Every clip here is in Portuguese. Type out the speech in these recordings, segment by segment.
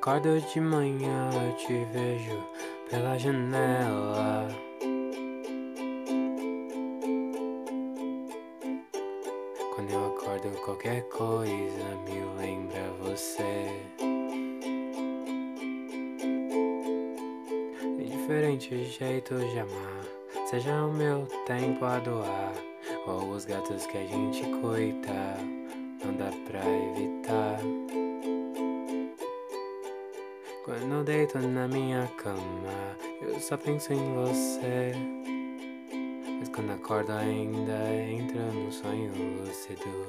acordo de manhã, eu te vejo pela janela. Quando eu acordo, qualquer coisa me lembra você. É diferente jeito de amar, seja o meu tempo a doar, ou os gatos que a gente cuida, não dá pra evitar. Eu deito na minha cama, eu só penso em você. Mas quando acordo ainda entro num sonho lúcido.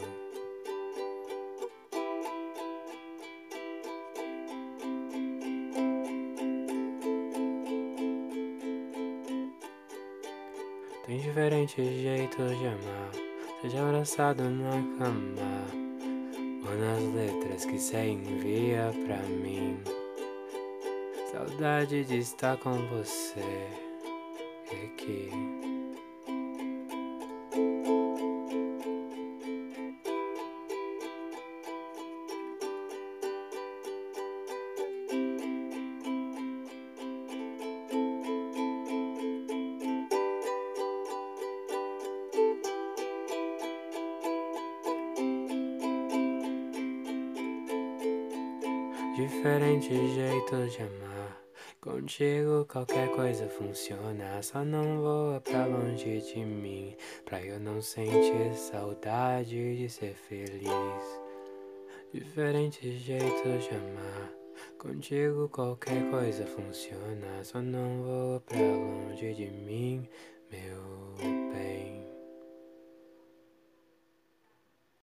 Tem diferentes jeitos de amar, seja abraçado na cama ou nas letras que você envia pra mim. Saudade de estar com você aqui. Diferentes jeitos de amar. Contigo qualquer coisa funciona. Só não voa pra longe de mim. Pra eu não sentir saudade de ser feliz. Diferentes jeitos de amar. Contigo qualquer coisa funciona. Só não voa pra longe de mim.